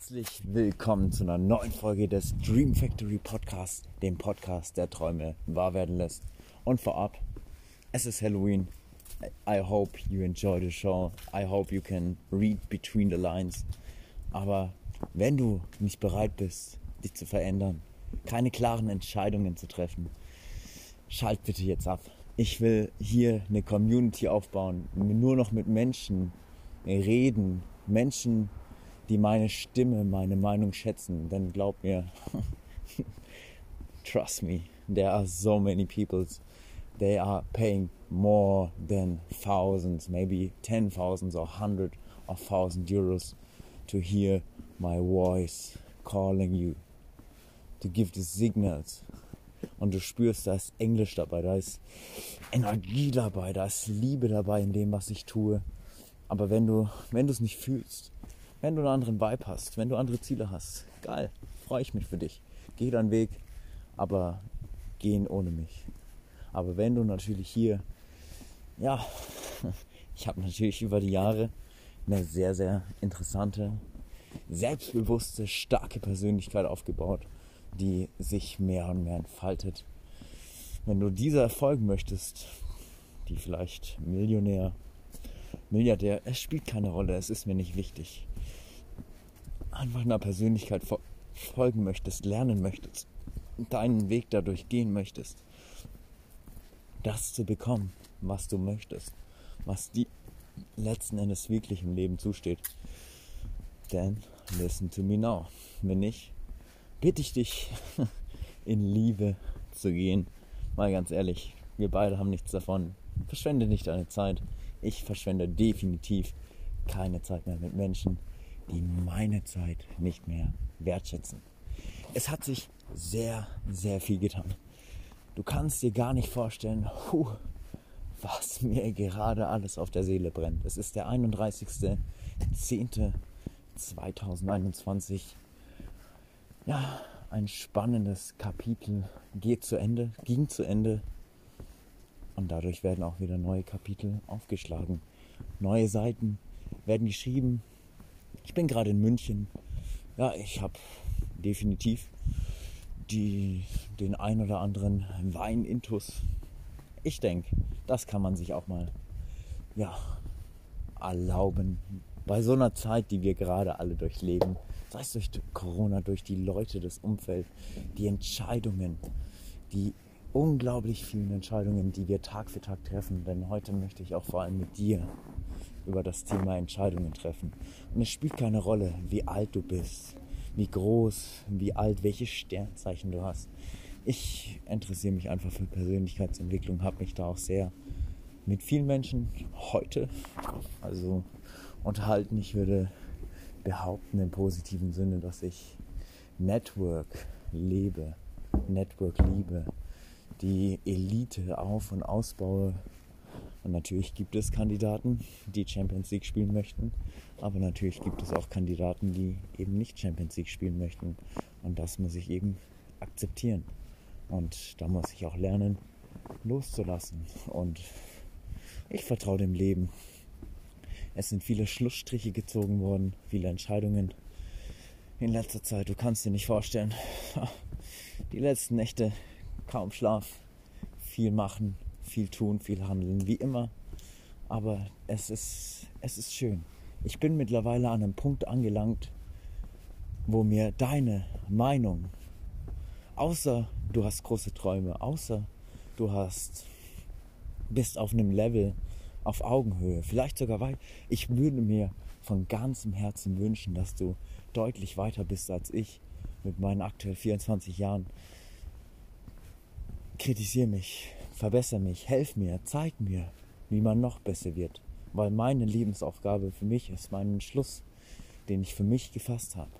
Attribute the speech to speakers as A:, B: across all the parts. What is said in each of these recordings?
A: Herzlich willkommen zu einer neuen Folge des Dream Factory Podcasts, dem Podcast, der Träume wahr werden lässt. Und vorab, es ist Halloween. I hope you enjoy the show. I hope you can read between the lines. Aber wenn du nicht bereit bist, dich zu verändern, keine klaren Entscheidungen zu treffen, schalt bitte jetzt ab. Ich will hier eine Community aufbauen, nur noch mit Menschen reden, Menschen, die meine Stimme, meine Meinung schätzen. Denn glaub mir, trust me, there are so many people. They are paying more than thousands, maybe ten thousands or hundred of thousand euros to hear my voice calling you, to give the signals. Und du spürst, da ist Englisch dabei, da ist Energie dabei, da ist Liebe dabei in dem, was ich tue. Aber wenn du, wenn du es nicht fühlst, wenn du einen anderen Vibe hast, wenn du andere Ziele hast, geil, freue ich mich für dich. Geh deinen Weg, aber gehen ohne mich. Aber wenn du natürlich hier, ja, ich habe natürlich über die Jahre eine sehr, sehr interessante, selbstbewusste, starke Persönlichkeit aufgebaut, die sich mehr und mehr entfaltet. Wenn du dieser erfolgen möchtest, die vielleicht Millionär, Milliardär, es spielt keine Rolle, es ist mir nicht wichtig. Einfach einer Persönlichkeit folgen möchtest, lernen möchtest, deinen Weg dadurch gehen möchtest, das zu bekommen, was du möchtest, was dir letzten Endes wirklich im Leben zusteht. Then listen to me now. Wenn nicht, bitte ich dich, in Liebe zu gehen. Mal ganz ehrlich, wir beide haben nichts davon. Verschwende nicht deine Zeit. Ich verschwende definitiv keine Zeit mehr mit Menschen, die meine Zeit nicht mehr wertschätzen. Es hat sich sehr, sehr viel getan. Du kannst dir gar nicht vorstellen, puh, was mir gerade alles auf der Seele brennt. Es ist der 31.10.2021. Ja, ein spannendes Kapitel geht zu Ende, ging zu Ende. Und dadurch werden auch wieder neue Kapitel aufgeschlagen. Neue Seiten werden geschrieben. Ich bin gerade in München. Ja, ich habe definitiv die, den ein oder anderen Wein-Intus. Ich denke, das kann man sich auch mal ja, erlauben. Bei so einer Zeit, die wir gerade alle durchleben, sei es durch Corona, durch die Leute, das Umfeld, die Entscheidungen, die unglaublich vielen Entscheidungen, die wir Tag für Tag treffen. Denn heute möchte ich auch vor allem mit dir über das Thema Entscheidungen treffen. Und es spielt keine Rolle, wie alt du bist, wie groß, wie alt, welches Sternzeichen du hast. Ich interessiere mich einfach für Persönlichkeitsentwicklung, habe mich da auch sehr mit vielen Menschen heute also unterhalten. Ich würde behaupten im positiven Sinne, dass ich Network lebe, Network liebe, die Elite auf und ausbaue. Und natürlich gibt es Kandidaten, die Champions League spielen möchten, aber natürlich gibt es auch Kandidaten, die eben nicht Champions League spielen möchten. Und das muss ich eben akzeptieren. Und da muss ich auch lernen, loszulassen. Und ich vertraue dem Leben. Es sind viele Schlussstriche gezogen worden, viele Entscheidungen in letzter Zeit. Du kannst dir nicht vorstellen. Die letzten Nächte kaum Schlaf, viel machen, viel tun, viel handeln, wie immer. Aber es ist, es ist schön. Ich bin mittlerweile an einem Punkt angelangt, wo mir deine Meinung, außer du hast große Träume, außer du hast, bist auf einem Level, auf Augenhöhe, vielleicht sogar weit, ich würde mir von ganzem Herzen wünschen, dass du deutlich weiter bist als ich mit meinen aktuell 24 Jahren. Kritisiere mich, verbessere mich, helf mir, zeig mir, wie man noch besser wird. Weil meine Lebensaufgabe für mich ist, mein Entschluss, den ich für mich gefasst habe,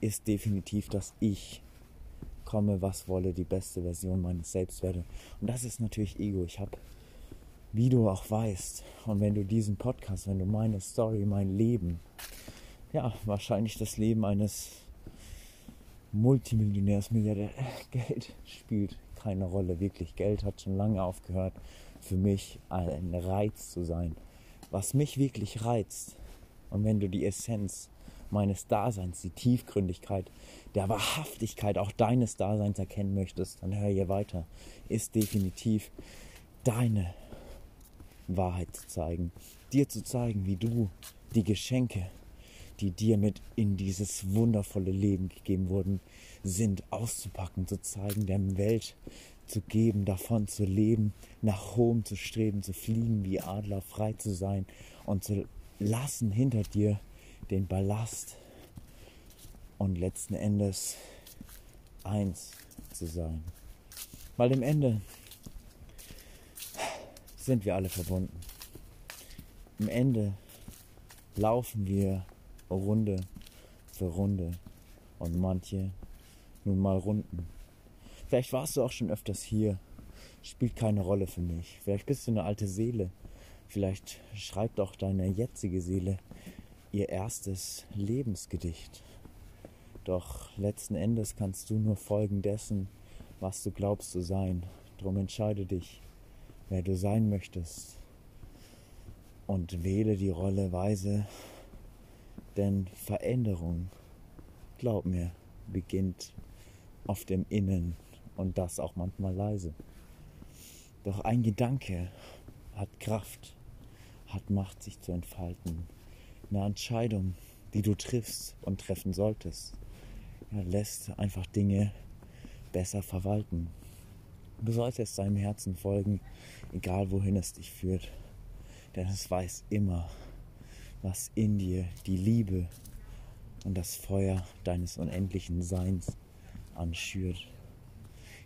A: ist definitiv, dass ich komme, was wolle, die beste Version meines Selbst werde. Und das ist natürlich Ego. Ich habe, wie du auch weißt, und wenn du diesen Podcast, wenn du meine Story, mein Leben, ja, wahrscheinlich das Leben eines Multimillionärs, Milliardär, Geld spielt keine Rolle. Wirklich, Geld hat schon lange aufgehört, für mich ein Reiz zu sein. Was mich wirklich reizt, und wenn du die Essenz meines Daseins, die Tiefgründigkeit der Wahrhaftigkeit auch deines Daseins erkennen möchtest, dann hör hier weiter. Ist definitiv deine Wahrheit zu zeigen, dir zu zeigen, wie du die Geschenke, die dir mit in dieses wundervolle Leben gegeben wurden, sind, auszupacken, zu zeigen, der Welt zu geben, davon zu leben, nach Home zu streben, zu fliegen wie Adler, frei zu sein und zu lassen hinter dir den Ballast und letzten Endes eins zu sein. Weil im Ende sind wir alle verbunden. Im Ende laufen wir Runde für Runde und manche nun mal Runden. Vielleicht warst du auch schon öfters hier, spielt keine Rolle für mich. Vielleicht bist du eine alte Seele. Vielleicht schreibt auch deine jetzige Seele ihr erstes Lebensgedicht. Doch letzten Endes kannst du nur folgen dessen, was du glaubst zu sein. Drum entscheide dich, wer du sein möchtest und wähle die Rolle weise, denn Veränderung, glaub mir, beginnt auf dem Innen und das auch manchmal leise. Doch ein Gedanke hat Kraft, hat Macht, sich zu entfalten. Eine Entscheidung, die du triffst und treffen solltest, lässt einfach Dinge besser verwalten. Du solltest deinem Herzen folgen, egal wohin es dich führt. Denn es weiß immer, was in dir die Liebe und das Feuer deines unendlichen Seins anschürt.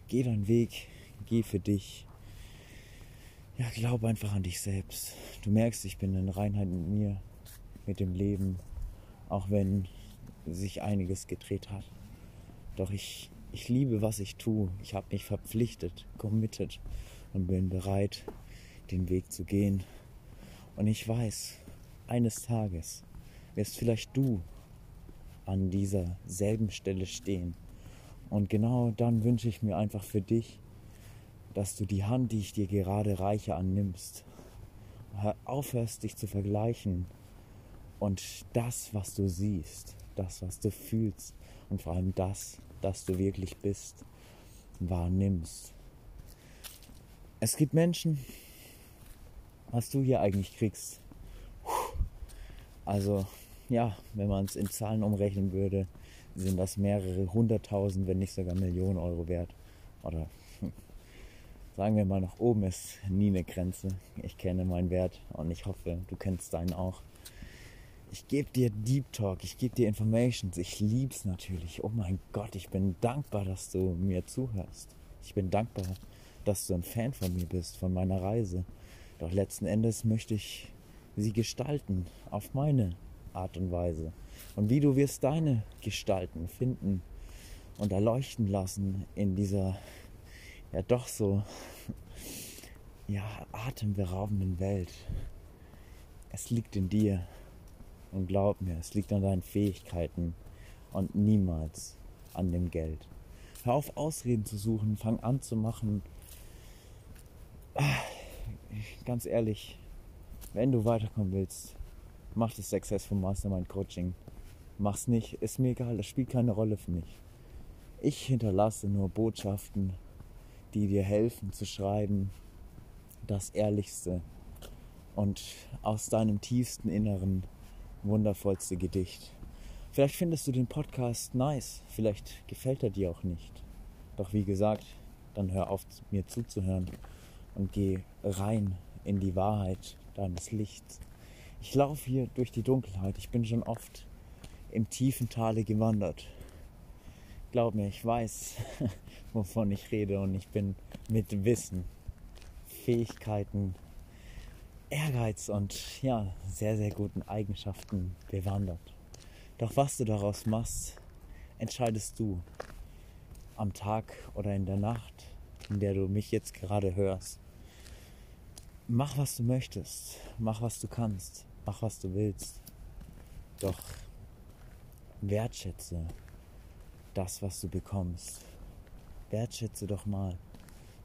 A: Geh deinen Weg, geh für dich. Ja, glaub einfach an dich selbst. Du merkst, ich bin in Reinheit mit mir, mit dem Leben, auch wenn sich einiges gedreht hat. Doch ich ich liebe, was ich tue. Ich habe mich verpflichtet, committed und bin bereit, den Weg zu gehen. Und ich weiß, eines Tages wirst vielleicht du an dieser selben Stelle stehen. Und genau dann wünsche ich mir einfach für dich, dass du die Hand, die ich dir gerade reiche, annimmst. Aufhörst, dich zu vergleichen. Und das, was du siehst, das, was du fühlst und vor allem das, das du wirklich bist, wahrnimmst. Es gibt Menschen, was du hier eigentlich kriegst. Also ja, wenn man es in Zahlen umrechnen würde, sind das mehrere hunderttausend, wenn nicht sogar Millionen Euro wert. Oder sagen wir mal, nach oben ist nie eine Grenze. Ich kenne meinen Wert und ich hoffe, du kennst deinen auch. Ich gebe dir Deep Talk, ich gebe dir Informations. Ich lieb's natürlich. Oh mein Gott, ich bin dankbar, dass du mir zuhörst. Ich bin dankbar, dass du ein Fan von mir bist, von meiner Reise. Doch letzten Endes möchte ich sie gestalten auf meine Art und Weise. Und wie du wirst deine gestalten, finden und erleuchten lassen in dieser ja doch so ja atemberaubenden Welt. Es liegt in dir. Und glaub mir, es liegt an deinen Fähigkeiten und niemals an dem Geld. Hör auf, Ausreden zu suchen, fang an zu machen. Ganz ehrlich, wenn du weiterkommen willst, mach das Successful Mastermind Coaching. Mach's nicht, ist mir egal, das spielt keine Rolle für mich. Ich hinterlasse nur Botschaften, die dir helfen zu schreiben, das Ehrlichste und aus deinem tiefsten Inneren wundervollste Gedicht. Vielleicht findest du den Podcast nice, vielleicht gefällt er dir auch nicht. Doch wie gesagt, dann hör auf, mir zuzuhören und geh rein in die Wahrheit deines Lichts. Ich laufe hier durch die Dunkelheit. Ich bin schon oft im tiefen Tale gewandert. Glaub mir, ich weiß, wovon ich rede und ich bin mit Wissen, Fähigkeiten, Ehrgeiz und ja, sehr, sehr guten Eigenschaften bewandert. Doch was du daraus machst, entscheidest du am Tag oder in der Nacht, in der du mich jetzt gerade hörst. Mach, was du möchtest, mach, was du kannst, mach, was du willst. Doch wertschätze das, was du bekommst. Wertschätze doch mal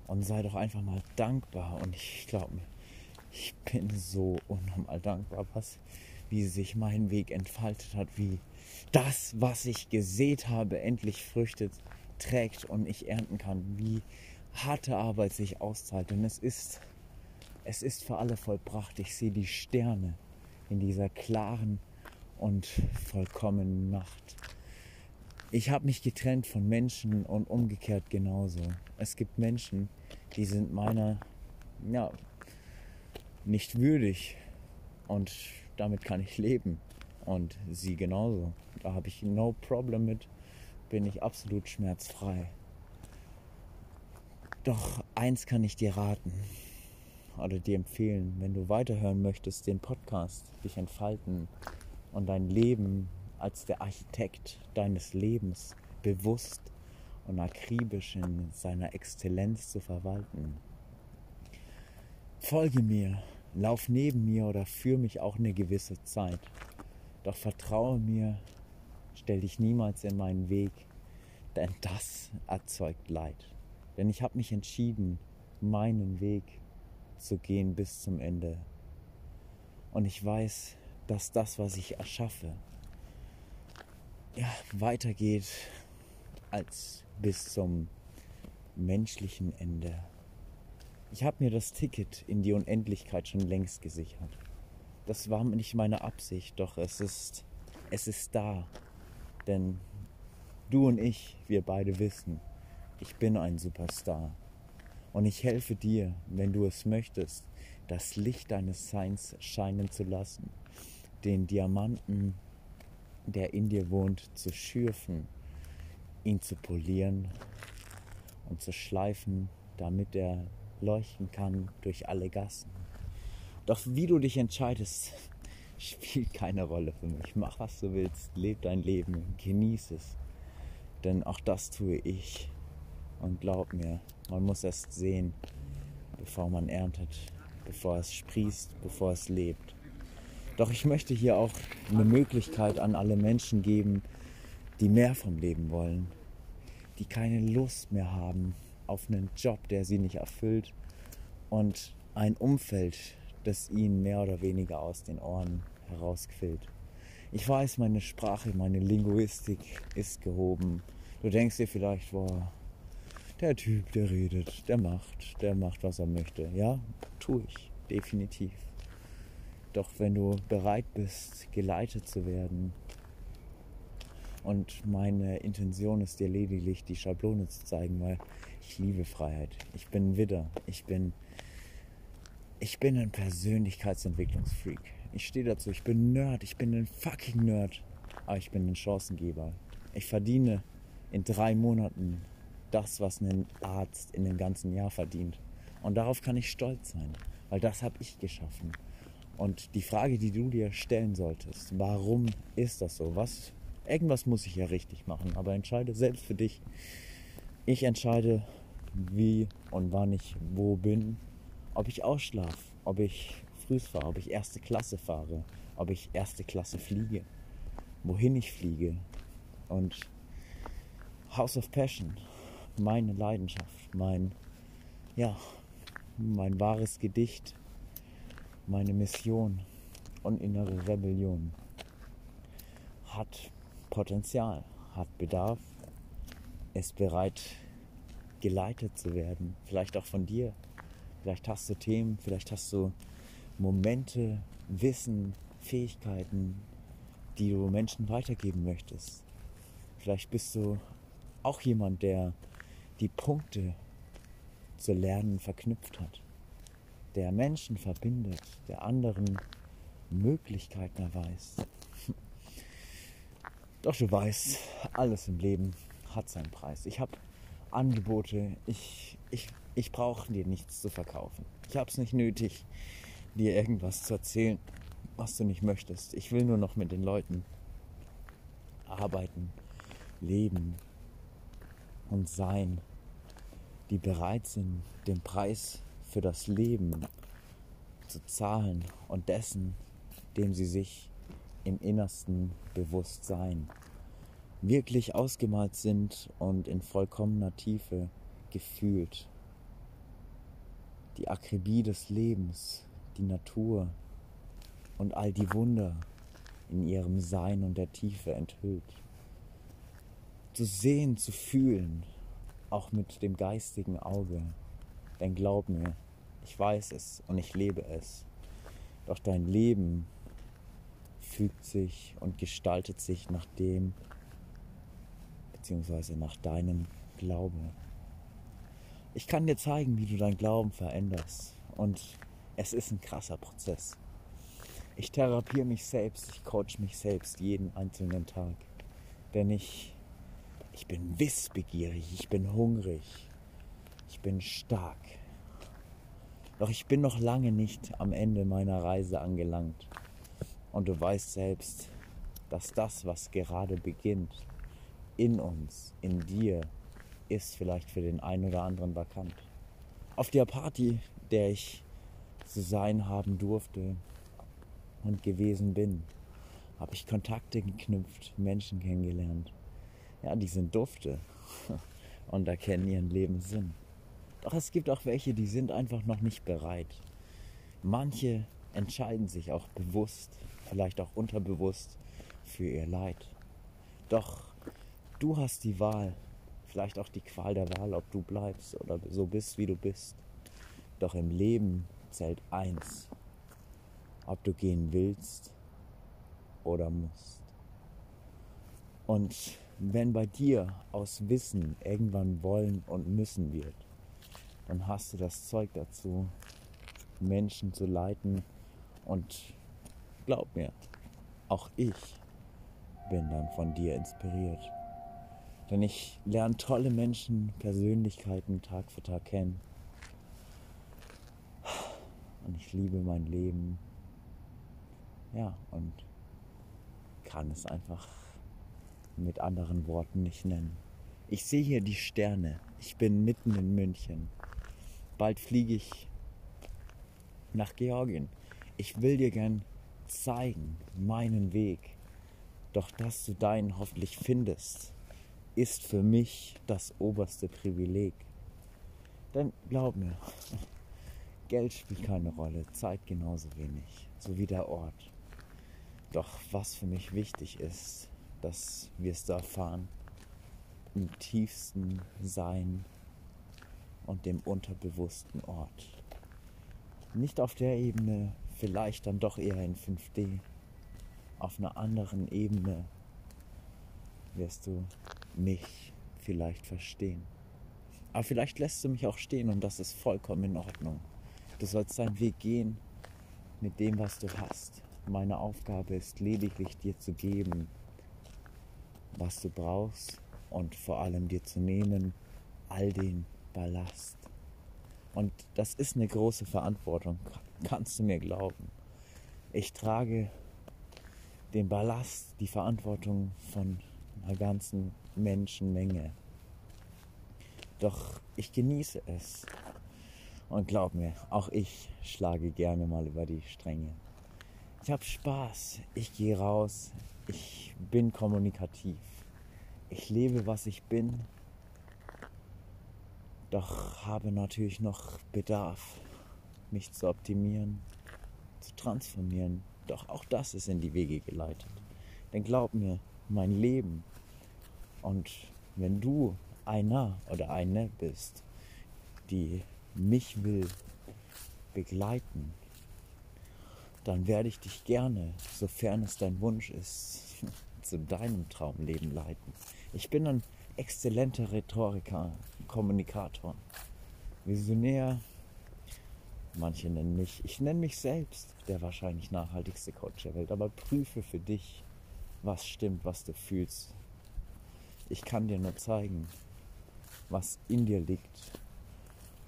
A: und sei doch einfach mal dankbar. Und ich glaube ich bin so unnormal dankbar, was, wie sich mein Weg entfaltet hat, wie das, was ich gesät habe, endlich Früchte trägt und ich ernten kann, wie harte Arbeit sich auszahlt. Denn es ist, es ist für alle vollbracht. Ich sehe die Sterne in dieser klaren und vollkommenen Nacht. Ich habe mich getrennt von Menschen und umgekehrt genauso. Es gibt Menschen, die sind meiner, ja, nicht würdig und damit kann ich leben und sie genauso. Da habe ich no problem mit, bin ich absolut schmerzfrei. Doch eins kann ich dir raten oder dir empfehlen, wenn du weiterhören möchtest, den Podcast, dich entfalten und dein Leben als der Architekt deines Lebens bewusst und akribisch in seiner Exzellenz zu verwalten. Folge mir, lauf neben mir oder führ mich auch eine gewisse Zeit. Doch vertraue mir, stell dich niemals in meinen Weg, denn das erzeugt Leid. Denn ich habe mich entschieden, meinen Weg zu gehen bis zum Ende. Und ich weiß, dass das, was ich erschaffe, ja, weitergeht als bis zum menschlichen Ende. Ich habe mir das Ticket in die Unendlichkeit schon längst gesichert. Das war nicht meine Absicht, doch es ist, es ist da. Denn du und ich, wir beide wissen, ich bin ein Superstar. Und ich helfe dir, wenn du es möchtest, das Licht deines Seins scheinen zu lassen, den Diamanten der in dir wohnt, zu schürfen, ihn zu polieren und zu schleifen, damit er leuchten kann durch alle Gassen. Doch wie du dich entscheidest, spielt keine Rolle für mich. Mach was du willst, leb dein Leben, genieß es. Denn auch das tue ich. Und glaub mir, man muss erst sehen, bevor man erntet, bevor es sprießt, bevor es lebt. Doch ich möchte hier auch eine Möglichkeit an alle Menschen geben, die mehr vom Leben wollen, die keine Lust mehr haben auf einen Job, der sie nicht erfüllt und ein Umfeld, das ihnen mehr oder weniger aus den Ohren herausquillt. Ich weiß, meine Sprache, meine Linguistik ist gehoben. Du denkst dir vielleicht, boah, der Typ, der redet, der macht, der macht, was er möchte. Ja, tue ich, definitiv. Doch wenn du bereit bist, geleitet zu werden, und meine Intention ist dir lediglich die Schablone zu zeigen, weil ich liebe Freiheit. Ich bin Widder. Ich bin, ich bin ein Persönlichkeitsentwicklungsfreak. Ich stehe dazu. Ich bin Nerd. Ich bin ein fucking Nerd. Aber ich bin ein Chancengeber. Ich verdiene in drei Monaten das, was ein Arzt in dem ganzen Jahr verdient. Und darauf kann ich stolz sein, weil das habe ich geschaffen. Und die Frage, die du dir stellen solltest, warum ist das so? Was, irgendwas muss ich ja richtig machen, aber entscheide selbst für dich. Ich entscheide, wie und wann ich wo bin, ob ich ausschlafe, ob ich früh fahre, ob ich erste Klasse fahre, ob ich erste Klasse fliege, wohin ich fliege. Und House of Passion, meine Leidenschaft, mein, ja, mein wahres Gedicht, meine Mission und innere Rebellion hat Potenzial, hat Bedarf, ist bereit geleitet zu werden. Vielleicht auch von dir. Vielleicht hast du Themen, vielleicht hast du Momente, Wissen, Fähigkeiten, die du Menschen weitergeben möchtest. Vielleicht bist du auch jemand, der die Punkte zu lernen verknüpft hat der Menschen verbindet, der anderen Möglichkeiten erweist. Doch du weißt, alles im Leben hat seinen Preis. Ich habe Angebote, ich, ich, ich brauche dir nichts zu verkaufen. Ich habe es nicht nötig, dir irgendwas zu erzählen, was du nicht möchtest. Ich will nur noch mit den Leuten arbeiten, leben und sein, die bereit sind, den Preis für das Leben zu zahlen und dessen, dem sie sich im Innersten bewusst sein, wirklich ausgemalt sind und in vollkommener Tiefe gefühlt. Die Akribie des Lebens, die Natur und all die Wunder, in ihrem Sein und der Tiefe enthüllt. Zu sehen, zu fühlen, auch mit dem geistigen Auge. Denn glaub mir, ich weiß es und ich lebe es. Doch dein Leben fügt sich und gestaltet sich nach dem, beziehungsweise nach deinem Glauben. Ich kann dir zeigen, wie du dein Glauben veränderst. Und es ist ein krasser Prozess. Ich therapiere mich selbst, ich coach mich selbst jeden einzelnen Tag. Denn ich, ich bin wissbegierig, ich bin hungrig, ich bin stark. Doch ich bin noch lange nicht am Ende meiner Reise angelangt. Und du weißt selbst, dass das, was gerade beginnt, in uns, in dir, ist vielleicht für den einen oder anderen vakant. Auf der Party, der ich zu sein haben durfte und gewesen bin, habe ich Kontakte geknüpft, Menschen kennengelernt. Ja, die sind dufte und erkennen ihren Lebenssinn. Doch es gibt auch welche, die sind einfach noch nicht bereit. Manche entscheiden sich auch bewusst, vielleicht auch unterbewusst für ihr Leid. Doch du hast die Wahl, vielleicht auch die Qual der Wahl, ob du bleibst oder so bist, wie du bist. Doch im Leben zählt eins, ob du gehen willst oder musst. Und wenn bei dir aus Wissen irgendwann wollen und müssen wird, dann hast du das Zeug dazu, Menschen zu leiten. Und glaub mir, auch ich bin dann von dir inspiriert. Denn ich lerne tolle Menschen, Persönlichkeiten Tag für Tag kennen. Und ich liebe mein Leben. Ja, und kann es einfach mit anderen Worten nicht nennen. Ich sehe hier die Sterne. Ich bin mitten in München. Bald fliege ich nach Georgien. Ich will dir gern zeigen, meinen Weg. Doch dass du deinen hoffentlich findest, ist für mich das oberste Privileg. Denn glaub mir, Geld spielt keine Rolle, Zeit genauso wenig, so wie der Ort. Doch was für mich wichtig ist, dass wir es da erfahren, im tiefsten Sein und dem unterbewussten Ort. Nicht auf der Ebene, vielleicht dann doch eher in 5D. Auf einer anderen Ebene wirst du mich vielleicht verstehen. Aber vielleicht lässt du mich auch stehen und das ist vollkommen in Ordnung. Du sollst deinen Weg gehen mit dem, was du hast. Meine Aufgabe ist lediglich dir zu geben, was du brauchst und vor allem dir zu nehmen, all den Ballast. Und das ist eine große Verantwortung, kannst du mir glauben. Ich trage den Ballast, die Verantwortung von einer ganzen Menschenmenge. Doch ich genieße es. Und glaub mir, auch ich schlage gerne mal über die Stränge. Ich habe Spaß, ich gehe raus, ich bin kommunikativ. Ich lebe, was ich bin doch habe natürlich noch Bedarf, mich zu optimieren, zu transformieren. Doch auch das ist in die Wege geleitet. Denn glaub mir, mein Leben und wenn du einer oder eine bist, die mich will begleiten, dann werde ich dich gerne, sofern es dein Wunsch ist, zu deinem Traumleben leiten. Ich bin ein exzellenter Rhetoriker, Kommunikator, Visionär. Manche nennen mich, ich nenne mich selbst der wahrscheinlich nachhaltigste Coach der Welt, aber prüfe für dich, was stimmt, was du fühlst. Ich kann dir nur zeigen, was in dir liegt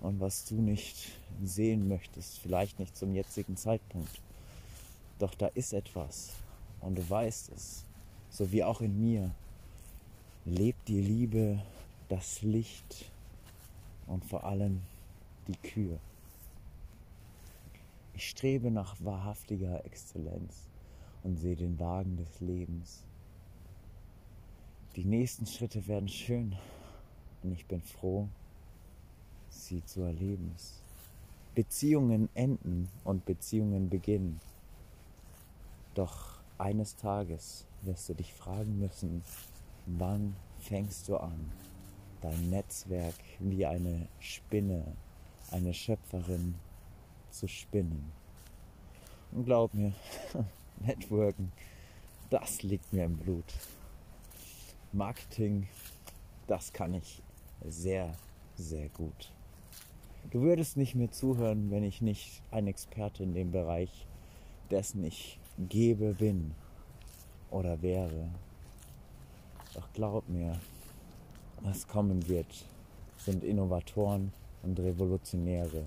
A: und was du nicht sehen möchtest, vielleicht nicht zum jetzigen Zeitpunkt. Doch da ist etwas und du weißt es, so wie auch in mir lebt die Liebe, das Licht und vor allem die Kühe. Ich strebe nach wahrhaftiger Exzellenz und sehe den Wagen des Lebens. Die nächsten Schritte werden schön und ich bin froh, sie zu erleben. Beziehungen enden und Beziehungen beginnen. Doch eines Tages wirst du dich fragen müssen, wann fängst du an, dein Netzwerk wie eine Spinne, eine Schöpferin zu spinnen. Und glaub mir, Networken, das liegt mir im Blut. Marketing, das kann ich sehr, sehr gut. Du würdest nicht mir zuhören, wenn ich nicht ein Experte in dem Bereich dessen ich gebe bin oder wäre. Doch glaub mir, was kommen wird, sind Innovatoren und Revolutionäre.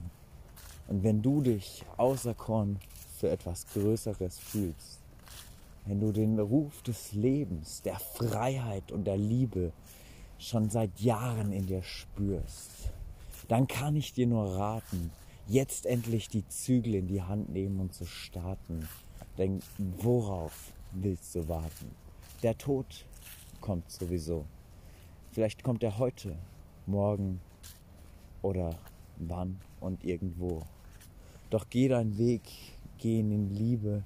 A: Und wenn du dich auserkoren für etwas Größeres fühlst, wenn du den Ruf des Lebens, der Freiheit und der Liebe schon seit Jahren in dir spürst, dann kann ich dir nur raten, jetzt endlich die Zügel in die Hand nehmen und zu starten. Denn worauf willst du warten? Der Tod kommt sowieso. Vielleicht kommt er heute, morgen oder wann und irgendwo. Doch geh deinen Weg, geh in Liebe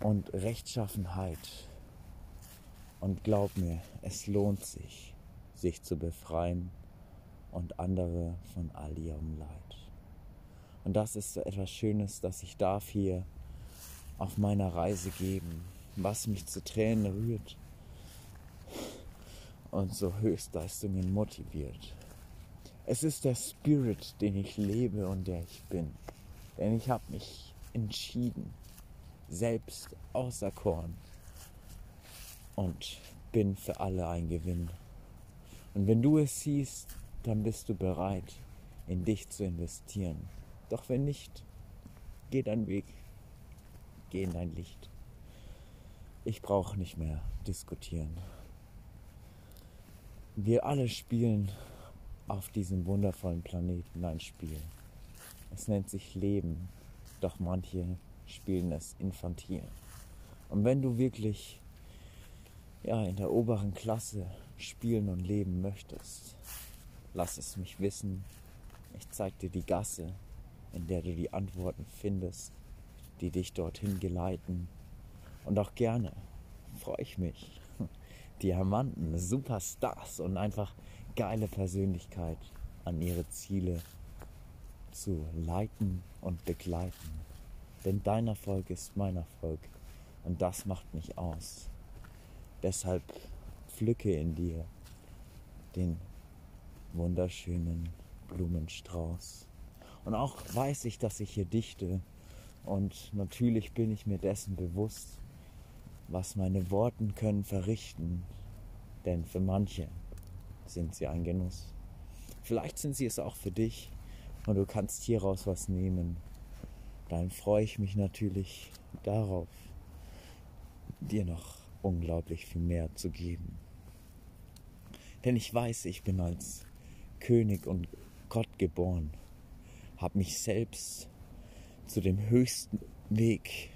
A: und Rechtschaffenheit. Und glaub mir, es lohnt sich, sich zu befreien und andere von all ihrem Leid. Und das ist so etwas Schönes, dass ich darf hier auf meiner Reise geben, was mich zu Tränen rührt und so Höchstleistungen motiviert. Es ist der Spirit, den ich lebe und der ich bin. Denn ich habe mich entschieden, selbst auserkoren und bin für alle ein Gewinn. Und wenn du es siehst, dann bist du bereit, in dich zu investieren. Doch wenn nicht, geh deinen Weg, geh in dein Licht. Ich brauche nicht mehr diskutieren. Wir alle spielen auf diesem wundervollen Planeten ein Spiel. Es nennt sich Leben, doch manche spielen es infantil. Und wenn du wirklich ja, in der oberen Klasse spielen und leben möchtest, lass es mich wissen. Ich zeig dir die Gasse, in der du die Antworten findest, die dich dorthin geleiten. Und auch gerne freue ich mich. Diamanten, Superstars und einfach geile Persönlichkeit an ihre Ziele zu leiten und begleiten. Denn dein Erfolg ist mein Erfolg und das macht mich aus. Deshalb pflücke in dir den wunderschönen Blumenstrauß. Und auch weiß ich, dass ich hier dichte. Und natürlich bin ich mir dessen bewusst, was meine Worten können verrichten. Denn für manche sind sie ein Genuss. Vielleicht sind sie es auch für dich und du kannst hieraus was nehmen. Dann freue ich mich natürlich darauf, dir noch unglaublich viel mehr zu geben. Denn ich weiß, ich bin als König und Gott geboren, habe mich selbst zu dem höchsten Weg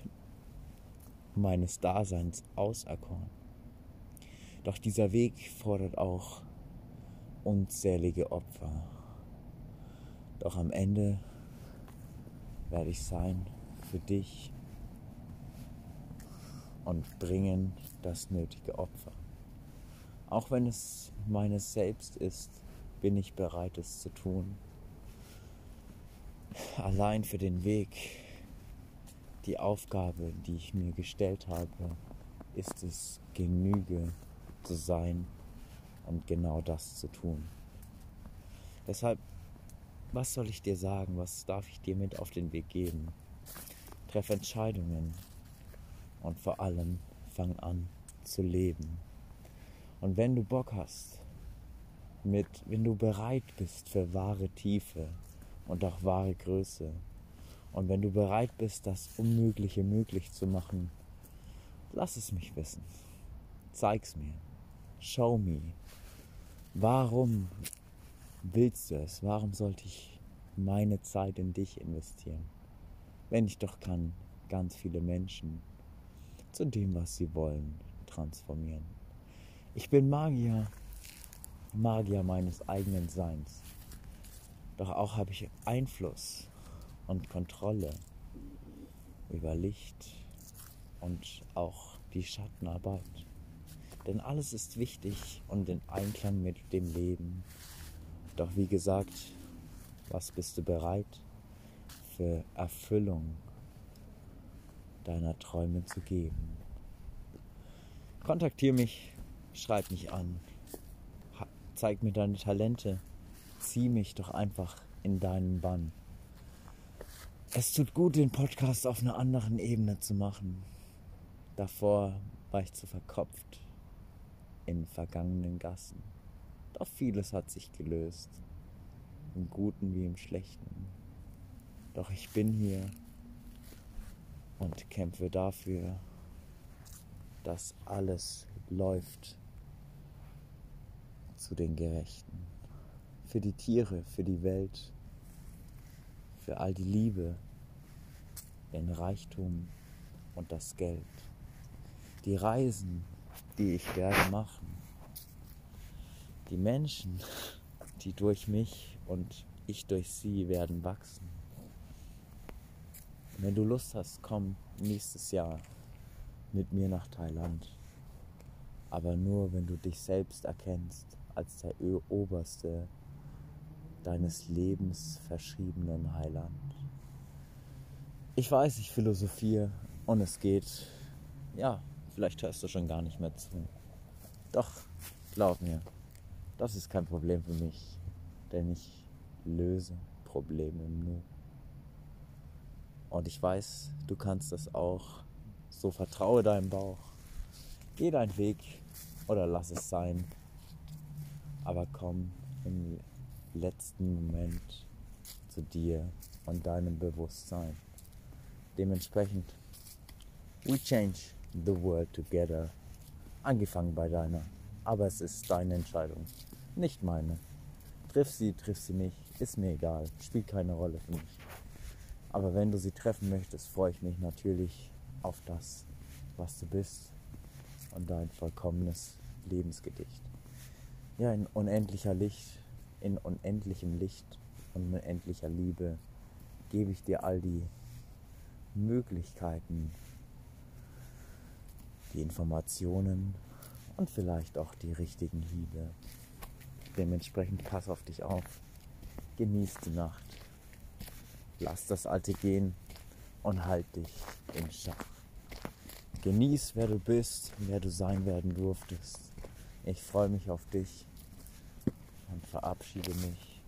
A: meines Daseins auserkoren. Doch dieser Weg fordert auch unzählige Opfer. Doch am Ende werde ich sein für dich und bringen das nötige Opfer. Auch wenn es meines Selbst ist, bin ich bereit, es zu tun. Allein für den Weg, die Aufgabe, die ich mir gestellt habe, ist es Genüge zu sein und genau das zu tun. Deshalb, was soll ich dir sagen? Was darf ich dir mit auf den Weg geben? Treff Entscheidungen und vor allem fang an zu leben. Und wenn du Bock hast, mit, wenn du bereit bist für wahre Tiefe und auch wahre Größe. Und wenn du bereit bist, das Unmögliche möglich zu machen, lass es mich wissen. Zeig's mir. Show me. Warum willst du es? Warum sollte ich meine Zeit in dich investieren? Wenn ich doch kann, ganz viele Menschen zu dem, was sie wollen, transformieren. Ich bin Magier Magier meines eigenen Seins. Doch auch habe ich Einfluss und Kontrolle über Licht und auch die Schattenarbeit. Denn alles ist wichtig und in Einklang mit dem Leben. Doch wie gesagt, was bist du bereit für Erfüllung deiner Träume zu geben? Kontaktiere mich, schreib mich an, zeig mir deine Talente, zieh mich doch einfach in deinen Bann. Es tut gut, den Podcast auf einer anderen Ebene zu machen. Davor war ich zu verkopft in vergangenen Gassen. Doch vieles hat sich gelöst, im Guten wie im Schlechten. Doch ich bin hier und kämpfe dafür, dass alles läuft zu den Gerechten. Für die Tiere, für die Welt, für all die Liebe, den Reichtum und das Geld. Die Reisen, die ich werde machen. Die Menschen, die durch mich und ich durch sie werden wachsen. Wenn du Lust hast, komm nächstes Jahr mit mir nach Thailand. Aber nur, wenn du dich selbst erkennst als der oberste deines Lebens verschriebenen Heiland. Ich weiß, ich philosophiere und es geht, ja, vielleicht hörst du schon gar nicht mehr zu. Doch, glaub mir, das ist kein Problem für mich, denn ich löse Probleme im Nu. Und ich weiß, du kannst das auch. So vertraue deinem Bauch. Geh deinen Weg oder lass es sein. Aber komm im letzten Moment zu dir und deinem Bewusstsein. Dementsprechend, we change the world together. Angefangen bei deiner. Aber es ist deine Entscheidung, nicht meine. Triff sie, triff sie nicht, ist mir egal, spielt keine Rolle für mich. Aber wenn du sie treffen möchtest, freue ich mich natürlich auf das, was du bist und dein vollkommenes Lebensgedicht. Ja, in unendlicher Licht, in unendlichem Licht und unendlicher Liebe gebe ich dir all die Möglichkeiten, die Informationen und vielleicht auch die richtigen Liebe. Dementsprechend pass auf dich auf. Genieß die Nacht. Lass das Alte gehen und halt dich in Schach. Genieß, wer du bist, wer du sein werden durftest. Ich freue mich auf dich und verabschiede mich.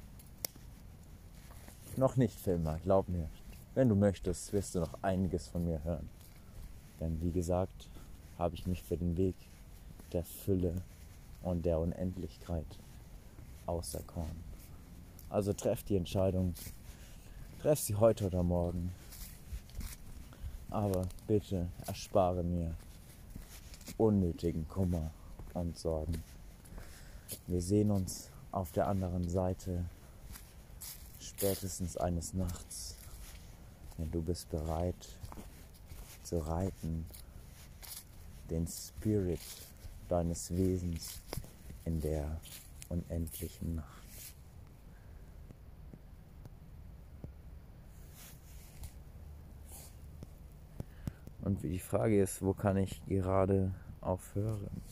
A: Noch nicht, Filmer, glaub mir. Wenn du möchtest, wirst du noch einiges von mir hören. Denn wie gesagt, habe ich mich für den Weg der Fülle und der Unendlichkeit auserkoren. Also treff die Entscheidung, treff sie heute oder morgen. Aber bitte erspare mir unnötigen Kummer und Sorgen. Wir sehen uns auf der anderen Seite spätestens eines Nachts wenn du bist bereit zu reiten, den Spirit deines Wesens in der unendlichen Nacht. Und die Frage ist, wo kann ich gerade aufhören?